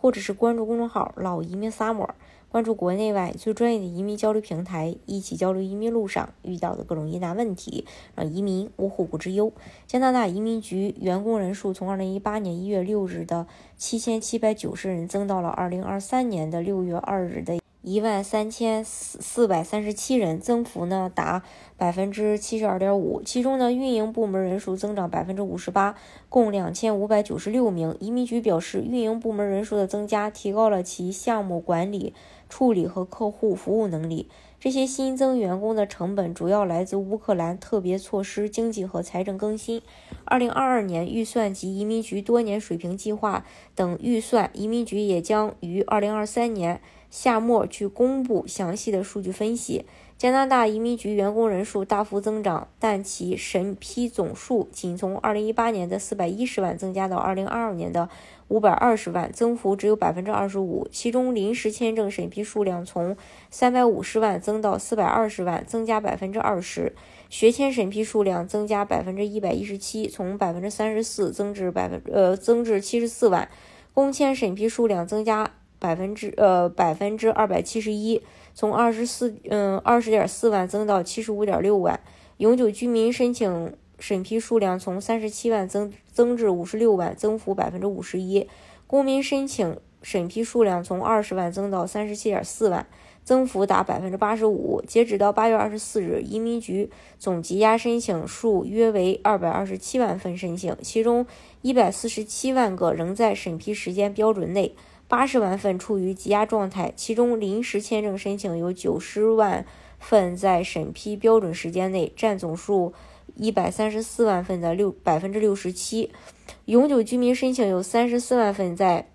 或者是关注公众号“老移民 Summer”。关注国内外最专业的移民交流平台，一起交流移民路上遇到的各种疑难问题，让移民无后顾之忧。加拿大移民局员工人数从二零一八年一月六日的七千七百九十人，增到了二零二三年的六月二日的。一万三千四四百三十七人，增幅呢达百分之七十二点五。其中呢，运营部门人数增长百分之五十八，共两千五百九十六名。移民局表示，运营部门人数的增加提高了其项目管理、处理和客户服务能力。这些新增员工的成本主要来自乌克兰特别措施、经济和财政更新、二零二二年预算及移民局多年水平计划等预算。移民局也将于二零二三年。夏末去公布详细的数据分析。加拿大移民局员工人数大幅增长，但其审批总数仅从2018年的410万增加到2022年的520万，增幅只有25%。其中，临时签证审批数量从350万增到420万，增加20%；学签审批数量增加117%，从34%增至百分呃增至74万；工签审批数量增加。百分之呃百分之二百七十一，从二十四嗯二十点四万增到七十五点六万。永久居民申请审批数量从三十七万增增至五十六万，增幅百分之五十一。公民申请审批数量从二十万增到三十七点四万，增幅达百分之八十五。截止到八月二十四日，移民局总积压申请数约为二百二十七万份申请，其中一百四十七万个仍在审批时间标准内。八十万份处于积压状态，其中临时签证申请有九十万份在审批标准时间内，占总数一百三十四万份的六百分之六十七；永久居民申请有三十四万份在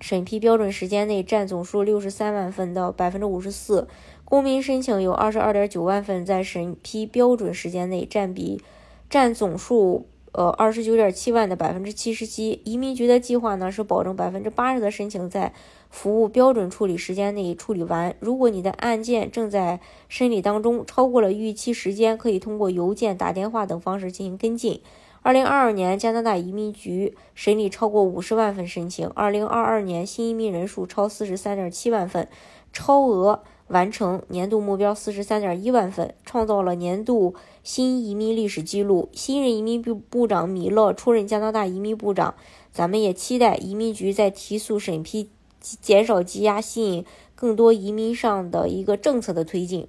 审批标准时间内，占总数六十三万份的百分之五十四；公民申请有二十二点九万份在审批标准时间内，占比占总数。呃，二十九点七万的百分之七十七，移民局的计划呢是保证百分之八十的申请在服务标准处理时间内处理完。如果你的案件正在审理当中，超过了预期时间，可以通过邮件、打电话等方式进行跟进。二零二二年，加拿大移民局审理超过五十万份申请。二零二二年新移民人数超四十三点七万份，超额。完成年度目标四十三点一万份，创造了年度新移民历史记录。新任移民部部长米勒出任加拿大移民部长，咱们也期待移民局在提速审批、减少积压、吸引更多移民上的一个政策的推进。